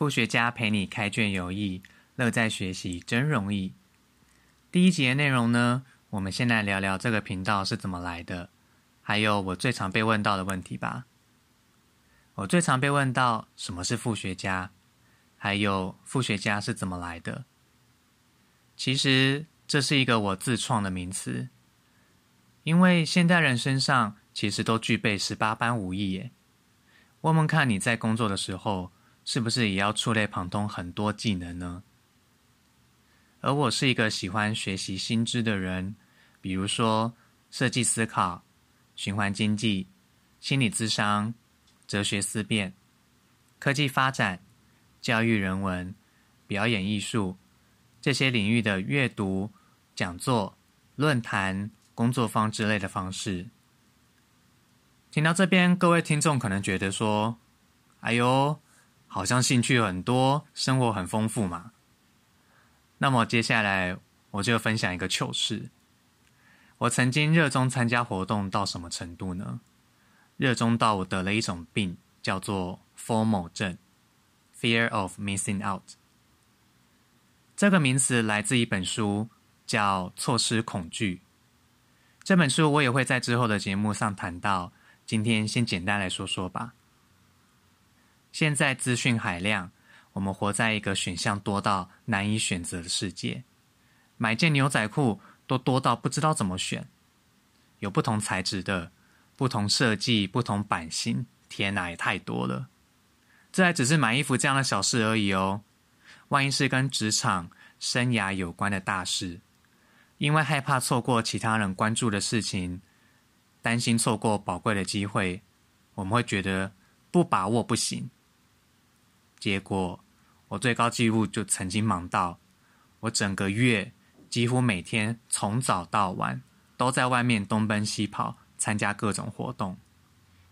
副学家陪你开卷有益，乐在学习真容易。第一集的内容呢，我们先来聊聊这个频道是怎么来的，还有我最常被问到的问题吧。我最常被问到什么是副学家，还有副学家是怎么来的。其实这是一个我自创的名词，因为现代人身上其实都具备十八般武艺耶。问问看你在工作的时候，是不是也要触类旁通很多技能呢？而我是一个喜欢学习新知的人，比如说设计思考、循环经济、心理智商、哲学思辨、科技发展、教育人文、表演艺术这些领域的阅读、讲座、论坛、工作坊之类的方式。听到这边，各位听众可能觉得说：“哎呦，好像兴趣很多，生活很丰富嘛。”那么接下来我就分享一个糗事。我曾经热衷参加活动到什么程度呢？热衷到我得了一种病，叫做 “formal 症 ”（Fear of Missing Out）。这个名词来自一本书，叫《错失恐惧》。这本书我也会在之后的节目上谈到。今天先简单来说说吧。现在资讯海量，我们活在一个选项多到难以选择的世界。买件牛仔裤都多到不知道怎么选，有不同材质的、不同设计、不同版型，天哪，也太多了。这还只是买衣服这样的小事而已哦。万一是跟职场生涯有关的大事，因为害怕错过其他人关注的事情。担心错过宝贵的机会，我们会觉得不把握不行。结果，我最高纪录就曾经忙到，我整个月几乎每天从早到晚都在外面东奔西跑，参加各种活动。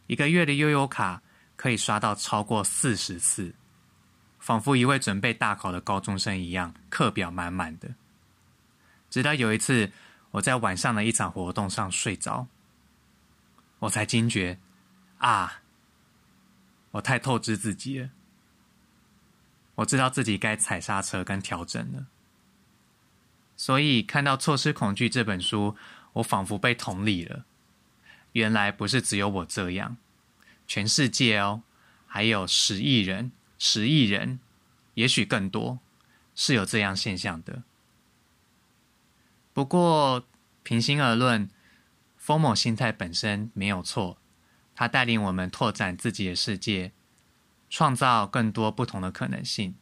一个月的悠悠卡可以刷到超过四十次，仿佛一位准备大考的高中生一样，课表满满的。直到有一次，我在晚上的一场活动上睡着。我才惊觉，啊！我太透支自己了。我知道自己该踩刹车跟调整了。所以看到《错失恐惧》这本书，我仿佛被同理了。原来不是只有我这样，全世界哦，还有十亿人、十亿人，也许更多，是有这样现象的。不过，平心而论。风某心态本身没有错，它带领我们拓展自己的世界，创造更多不同的可能性。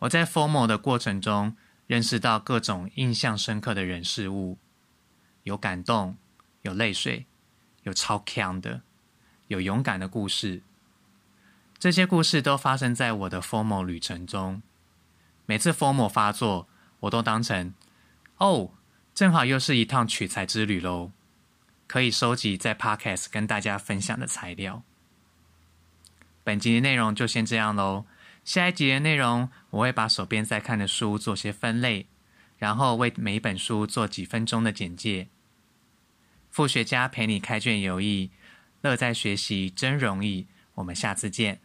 我在 formal 的过程中认识到各种印象深刻的人事物，有感动，有泪水，有超强的，有勇敢的故事。这些故事都发生在我的 formal 旅程中。每次 formal 发作，我都当成哦。正好又是一趟取材之旅喽，可以收集在 Podcast 跟大家分享的材料。本集的内容就先这样喽，下一集的内容我会把手边在看的书做些分类，然后为每一本书做几分钟的简介。副学家陪你开卷有益，乐在学习真容易。我们下次见。